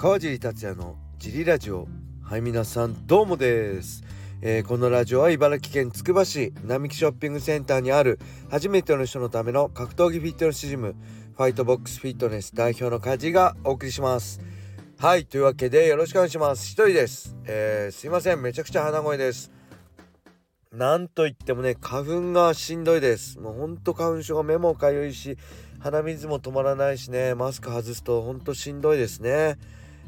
川尻達也のジリラジオ。はい皆さんどうもです、えー、このラジオは茨城県つくば市並木ショッピングセンターにある初めての人のための格闘技フィットネスジムファイトボックスフィットネス代表の梶がお送りします。はいというわけでよろしくお願いします。一人です、えー、すいません。めちゃくちゃ鼻声です。なんといってもね花粉がしんどいです。もうほんと花粉症が目もかゆいし鼻水も止まらないしねマスク外すとほんとしんどいですね。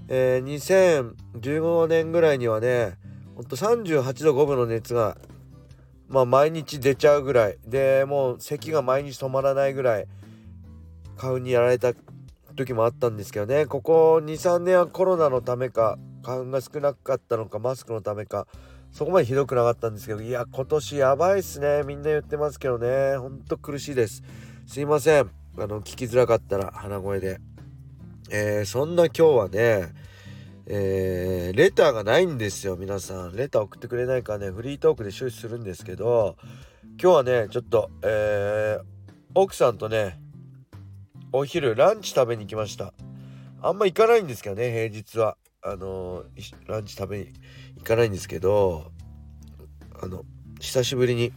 えー、2015年ぐらいにはねほんと38度5分の熱がまあ毎日出ちゃうぐらい。でもう咳が毎日止まらないぐらい花粉にやられた時もあったんですけどね。ここ23年はコロナのためか花粉が少なかったのかマスクのためかそこまでひどくなかったんですけどいや今年やばいっすね。みんな言ってますけどね。ほんと苦しいです。すいません。あの聞きづらかったら鼻声で。えー、そんな今日はね、えー、レターがないんですよ皆さん。レター送ってくれないかねフリートークで終始するんですけど今日はねちょっと、えー、奥さんとねお昼ランチ食べに行きました。あんま行かないんですけどね平日は。あのランチ食べに行かないんですけどあの久しぶりに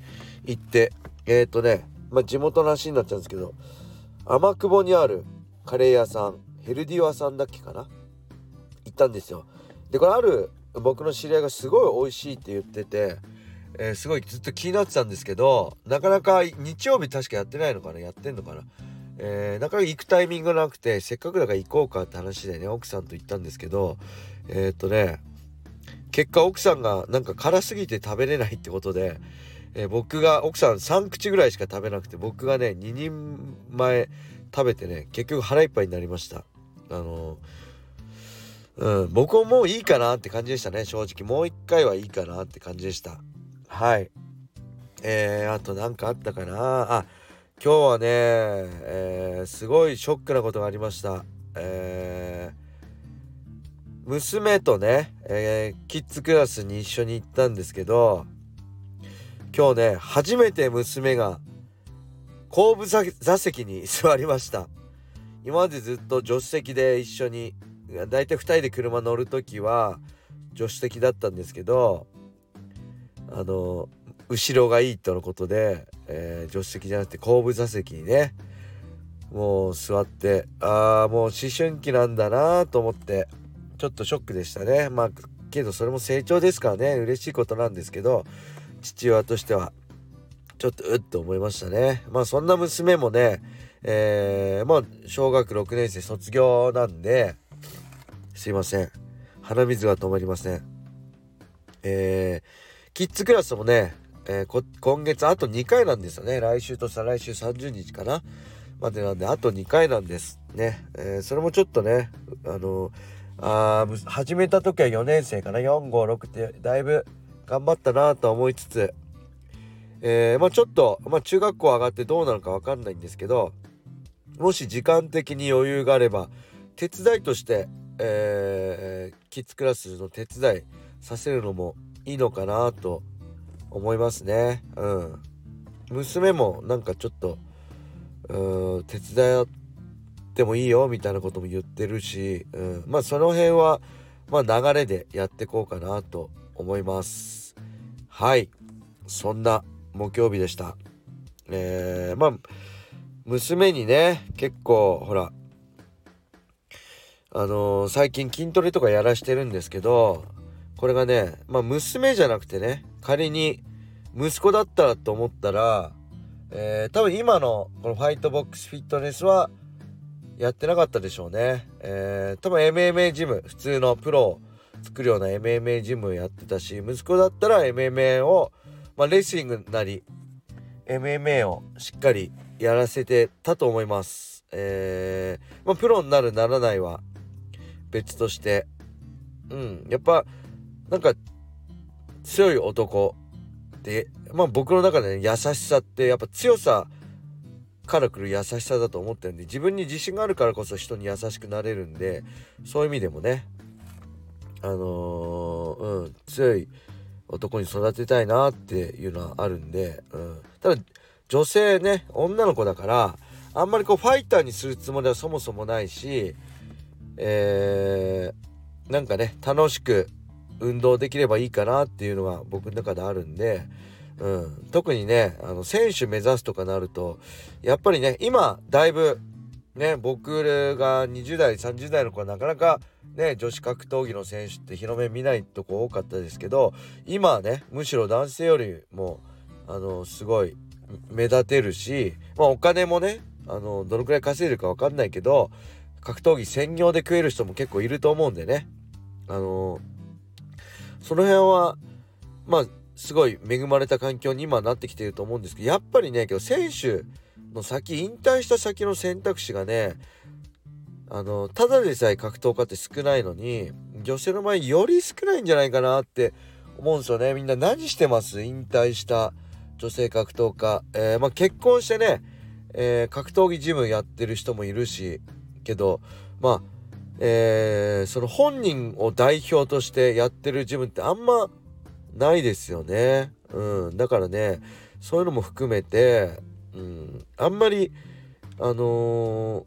行ってえっ、ー、とねまあ地元の話になっちゃうんですけど天久保にあるカレー屋さん。ヘルディワさんだっけかな？行ったんですよ。でこれある僕の知り合いがすごい美味しいって言ってて、えー、すごいずっと気になってたんですけどなかなか日曜日確かやってないのかな？やってんのかな？えー、なかなか行くタイミングなくてせっかくだから行こうかって話でね奥さんと行ったんですけどえー、っとね結果奥さんがなんか辛すぎて食べれないってことで、えー、僕が奥さん3口ぐらいしか食べなくて僕がね2人前食べてね結局腹いっぱいになりました。あのうん僕ももういいかなって感じでしたね。正直もう一回はいいかなって感じでした。はい。えー、あと何かあったかな？あ今日はね、えー、すごいショックなことがありました。えー、娘とね、えー、キッズクラスに一緒に行ったんですけど今日ね初めて娘が後部座席に座りました。今までずっと助手席で一緒にだいたい2人で車乗る時は助手席だったんですけどあの後ろがいいとのことで、えー、助手席じゃなくて後部座席にねもう座ってああもう思春期なんだなと思ってちょっとショックでしたね。まあけどそれも成長ですからね。嬉しいことなんですけど父親としては。ちょっとうっと思いましたね。まあそんな娘もねえー、まあ小学6年生卒業なんですいません。鼻水が止まりません。えー、キッズクラスもね、えー、今月あと2回なんですよね。来週と再来週30日かな。までなんであと2回なんですね、えー、それもちょっとねあのあ始めた時は4年生かな。456ってだいぶ頑張ったなと思いつつえー、まあちょっと、まあ中学校上がってどうなるかわかんないんですけど、もし時間的に余裕があれば手伝いとして、えー、キッズクラスの手伝いさせるのもいいのかなと思いますね。うん。娘もなんかちょっとうん手伝ってもいいよみたいなことも言ってるし、うん、まあその辺はまあ流れでやってこうかなと思います。はい。そんな木曜日でした。えー、まあ娘にね結構ほらあのー、最近筋トレとかやらしてるんですけどこれがねまあ娘じゃなくてね仮に息子だったらと思ったら、えー、多分今のこのファイトボックスフィットネスはやってなかったでしょうね。えー、多分 MMA ジム普通のプロを作るような MMA ジムやってたし息子だったら MMA を、まあ、レスリングなり MMA をしっかりやらせてたと思います。えー、まあ、プロになるならないは別として、うん、やっぱ、なんか、強い男って、まあ僕の中でね、優しさってやっぱ強さから来る優しさだと思ってるんで、自分に自信があるからこそ人に優しくなれるんで、そういう意味でもね、あのー、うん、強い男に育てたいなっていうのはあるんで、うん、ただ、女性ね女の子だからあんまりこうファイターにするつもりはそもそもないしえー、なんかね楽しく運動できればいいかなっていうのが僕の中であるんで、うん、特にねあの選手目指すとかなるとやっぱりね今だいぶね僕が20代30代の子はなかなかね女子格闘技の選手って広め見ないとこ多かったですけど今はねむしろ男性よりもあのすごい目立てるし、まあ、お金もねあのどのくらい稼いでるか分かんないけど格闘技専業で食える人も結構いると思うんでね。あのその辺はまあすごい恵まれた環境に今なってきていると思うんですけどやっぱりねけど選手の先引退した先の選択肢がねあのただでさえ格闘家って少ないのに女性の場合より少ないんじゃないかなって思うんですよね。みんな何してます？引退した女性格闘家、えー、まあ、結婚してね、えー、格闘技ジムやってる人もいるしけどまあえー、その本人を代表としてやってるジムってあんまないですよね。うん、だからねそういうのも含めて、うん、あんまりあのー、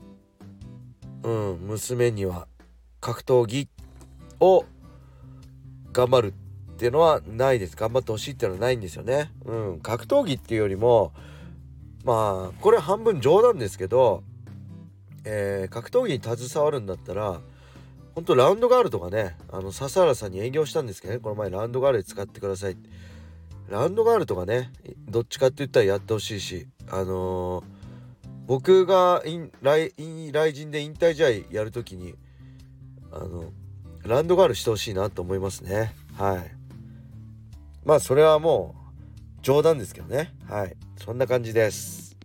うん、娘には格闘技を頑張るっていうのはないです頑張ってほしいっていうのはないんですよね。うん、格闘技っていうよりもまあこれ半分冗談ですけど、えー、格闘技に携わるんだったら本当ラウンドガールとかねあの笹原さんに営業したんですけどねこの前ラウンドガールで使ってくださいラウンドガールとかねどっちかって言ったらやってほしいしあのー、僕が来来人で引退試合やるときにあのランドガールしてほしいなと思いますね。はい。まあそれはもう冗談ですけどね。はい。そんな感じです。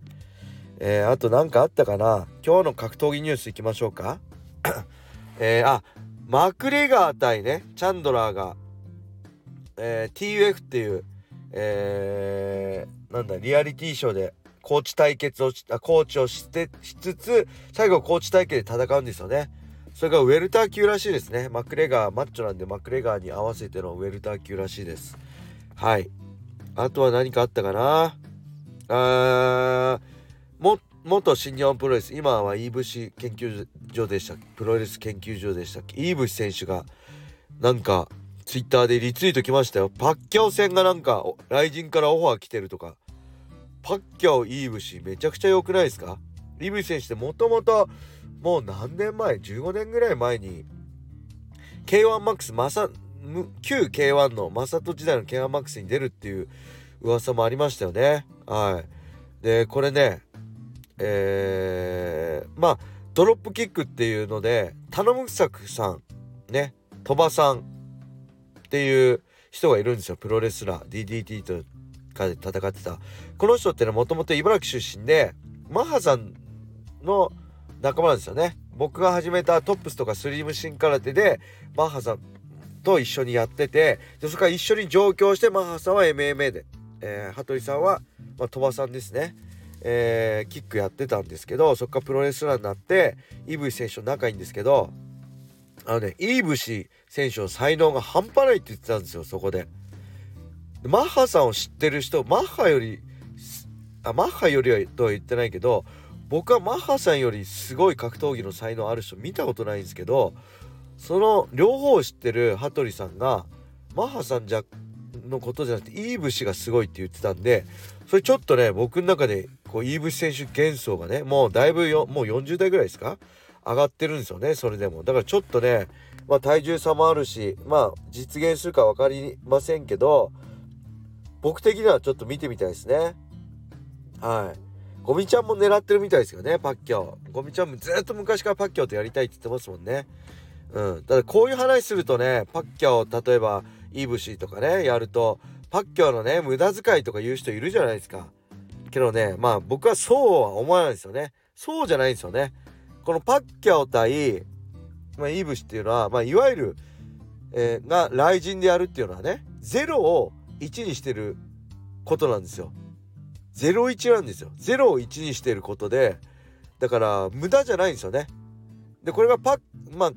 えー、あと何かあったかな？今日の格闘技ニュースいきましょうか。えー、あマクレガー対ねチャンドラーが、えー、TUF っていうえー、なんだリアリティショーでコーチ対決をあコーチをしてしつつ最後コーチ対決で戦うんですよね。それがウェルター級らしいですね。マクレガーマッチョなんでマクレガーに合わせてのウェルター級らしいです。はい。あとは何かあったかな？あも元新日本プロレス今は飯伏研究所でしたプロレス研究所でしたっけ？飯伏選手がなんかツイッターでリツイート来ましたよ。パッキャオ戦がなんか雷神からオファー来てるとか。パッキャオイーブシめちゃくちゃ良くないですか？イーブシ選手ってもともともう何年前？15年ぐらい前に K1MAX まさ旧 K1 のマサト時代の K1MAX に出るっていう噂もありましたよね。はい。でこれねえー、まあドロップキックっていうので頼むさくさんね鳥羽さんっていう人がいるんですよ。プロレスラー。DDT とかで戦ってた。この人ってのはもともと茨城出身でマハさんの仲間なんですよね。僕が始めたトップスとかスリムシン空手でマッハさんと一緒にやっててでそこから一緒に上京してマッハさんは MMA で、えー、羽鳥さんは、まあ、鳥羽さんですね、えー、キックやってたんですけどそこからプロレスラーになってイブシ選手と仲いいんですけどあのねイーブシ選手の才能が半端ないって言ってたんですよそこで。マッハさんを知ってる人マッハよりあマッハよりはとは言ってないけど僕はマッハさんよりすごい格闘技の才能ある人見たことないんですけどその両方を知ってる羽鳥さんがマッハさんじゃのことじゃなくてイーブシがすごいって言ってたんでそれちょっとね僕の中でこうイーブシ選手幻想がねもうだいぶよもう40代ぐらいですか上がってるんですよねそれでも。だからちょっとね、まあ、体重差もあるしまあ実現するか分かりませんけど僕的にはちょっと見てみたいですね。はい。ゴミちゃんも狙ってるみたいですよねパッキャオ。ゴミちゃんもずっと昔からパッキャオとやりたいって言ってますもんね。うん。ただこういう話するとねパッキャオ例えばイブシとかねやるとパッキャオのね無駄遣いとか言う人いるじゃないですか。けどねまあ僕はそうは思わないですよね。そうじゃないんですよね。このパッキャオ対、まあ、イブシっていうのは、まあ、いわゆる、えー、が雷神でやるっていうのはね0を1にしてることなんですよ。01なんですよ。0を1にしてることでだから無駄じゃないんですよね。でこれがパッまあ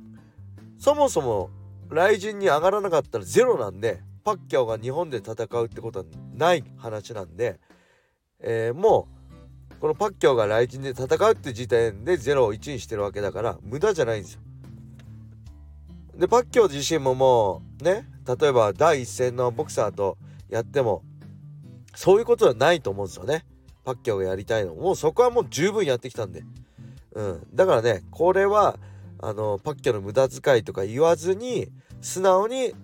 そもそも雷神に上がらなかったら0なんでパッキャオが日本で戦うってことはない話なんで、えー、もうこのパッキャオが雷神で戦うって時点で0を1にしてるわけだから無駄じゃないんですよ。でパッキョ自身ももうね例えば第一線のボクサーとやってもそういうことはないと思うんですよね。パッキョがやりたいのも。うそこはもう十分やってきたんで、うん、だからねこれはあのパッキョの無駄遣いとか言わずに素直に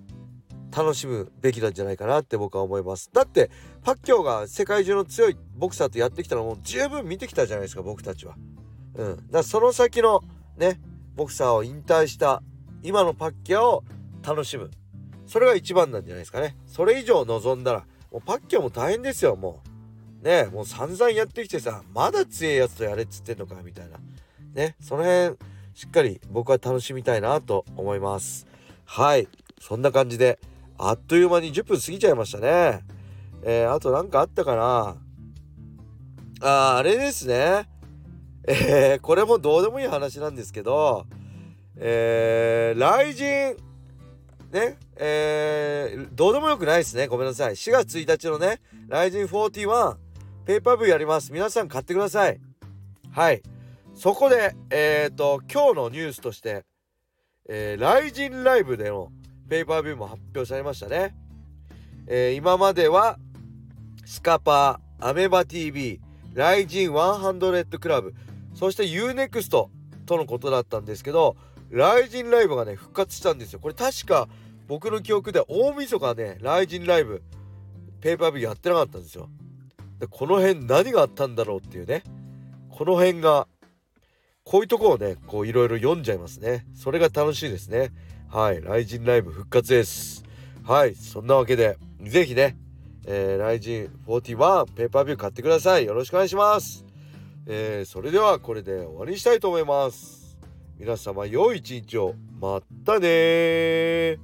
楽しむべきなんじゃないかなって僕は思います。だってパッキョが世界中の強いボクサーとやってきたのも十分見てきたじゃないですか僕たちは。うん。だからその先のねボクサーを引退した今のパッキャオを楽しむ。それが一番なんじゃないですかね。それ以上望んだらもうパッキャも大変ですよもう。ねもう散々やってきてさまだ強いやつとやれっつってんのかみたいな。ねその辺しっかり僕は楽しみたいなと思います。はい。そんな感じであっという間に10分過ぎちゃいましたね。えー、あと何かあったかな？ああれですね。えー、これもどうでもいい話なんですけどえー、雷神ね。えー、どうでもよくないですね。ごめんなさい。4月1日のね雷神41ペーパービューやります。皆さん買ってください。はい。そこでえっ、ー、と今日のニュースとしてえー、雷神ライブでのペーパービューも発表されましたね、えー、今まではスカパーアメバ TV ライジン100クラブそして UNEXT とのことだったんですけどライジンライブがね復活したんですよ。これ確か僕の記憶では大晦日ねライジンライブペーパービューやってなかったんですよ。でこの辺何があったんだろうっていうねこの辺がこういうとこをねこういろいろ読んじゃいますね。それが楽しいですね。はいライジンライブ復活です。はいそんなわけで是非ねえー、ライジン41ペーパービュー買ってください。よろしくお願いします。えー、それではこれで終わりにしたいと思います。皆様良い一日を。またね